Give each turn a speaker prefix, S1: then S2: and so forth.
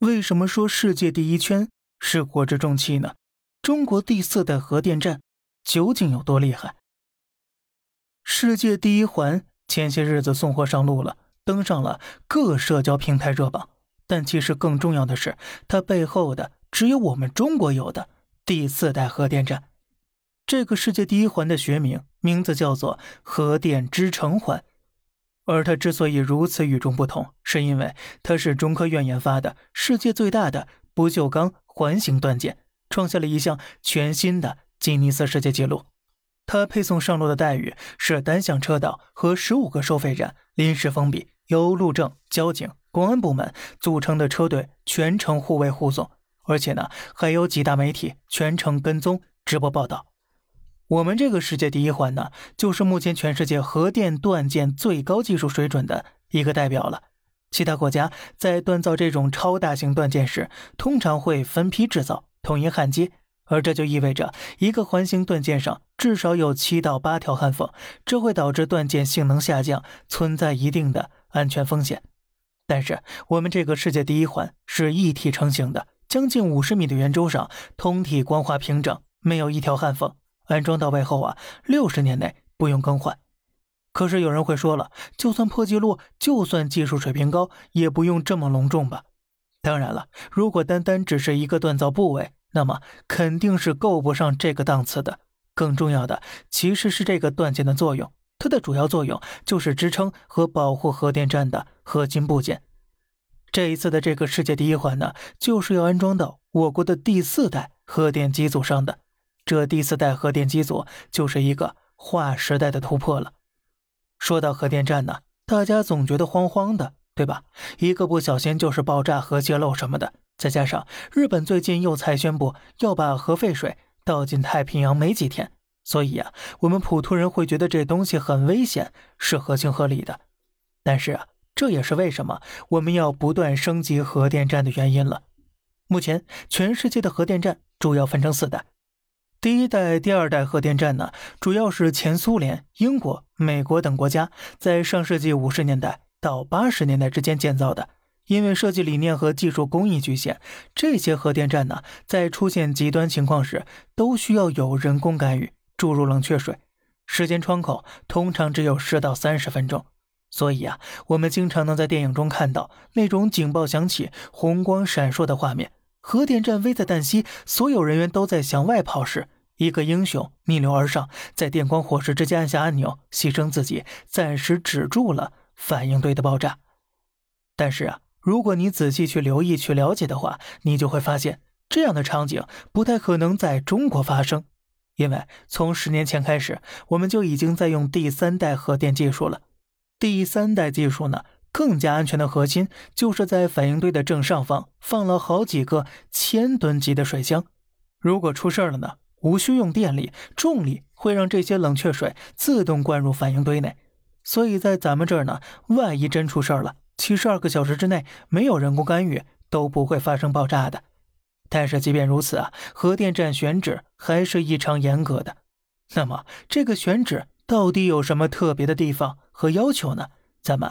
S1: 为什么说世界第一圈是国之重器呢？中国第四代核电站究竟有多厉害？世界第一环前些日子送货上路了，登上了各社交平台热榜。但其实更重要的是，它背后的只有我们中国有的第四代核电站。这个世界第一环的学名名字叫做核电之城环，而它之所以如此与众不同，是因为它是中科院研发的世界最大的不锈钢环形断件，创下了一项全新的吉尼斯世界纪录。它配送上路的待遇是单向车道和十五个收费站临时封闭，由路政、交警、公安部门组成的车队全程护卫护送，而且呢还有几大媒体全程跟踪直播报道。我们这个世界第一环呢，就是目前全世界核电锻件最高技术水准的一个代表了。其他国家在锻造这种超大型锻件时，通常会分批制造，统一焊接。而这就意味着一个环形断件上至少有七到八条焊缝，这会导致断件性能下降，存在一定的安全风险。但是我们这个世界第一环是一体成型的，将近五十米的圆周上通体光滑平整，没有一条焊缝。安装到位后啊，六十年内不用更换。可是有人会说了，就算破纪录，就算技术水平高，也不用这么隆重吧？当然了，如果单单只是一个锻造部位。那么肯定是够不上这个档次的。更重要的其实是这个断件的作用，它的主要作用就是支撑和保护核电站的核心部件。这一次的这个世界第一环呢，就是要安装到我国的第四代核电机组上的。这第四代核电机组就是一个划时代的突破了。说到核电站呢，大家总觉得慌慌的，对吧？一个不小心就是爆炸、核泄漏什么的。再加上日本最近又才宣布要把核废水倒进太平洋没几天，所以啊，我们普通人会觉得这东西很危险，是合情合理的。但是啊，这也是为什么我们要不断升级核电站的原因了。目前全世界的核电站主要分成四代，第一代、第二代核电站呢，主要是前苏联、英国、美国等国家在上世纪五十年代到八十年代之间建造的。因为设计理念和技术工艺局限，这些核电站呢，在出现极端情况时，都需要有人工干预，注入冷却水，时间窗口通常只有十到三十分钟。所以啊，我们经常能在电影中看到那种警报响起、红光闪烁的画面，核电站危在旦夕，所有人员都在向外跑时，一个英雄逆流而上，在电光火石之间按下按钮，牺牲自己，暂时止住了反应堆的爆炸。但是啊。如果你仔细去留意、去了解的话，你就会发现这样的场景不太可能在中国发生，因为从十年前开始，我们就已经在用第三代核电技术了。第三代技术呢，更加安全的核心就是在反应堆的正上方放了好几个千吨级的水箱，如果出事了呢，无需用电力，重力会让这些冷却水自动灌入反应堆内，所以在咱们这儿呢，万一真出事了。七十二个小时之内没有人工干预都不会发生爆炸的，但是即便如此啊，核电站选址还是异常严格的。那么这个选址到底有什么特别的地方和要求呢？咱们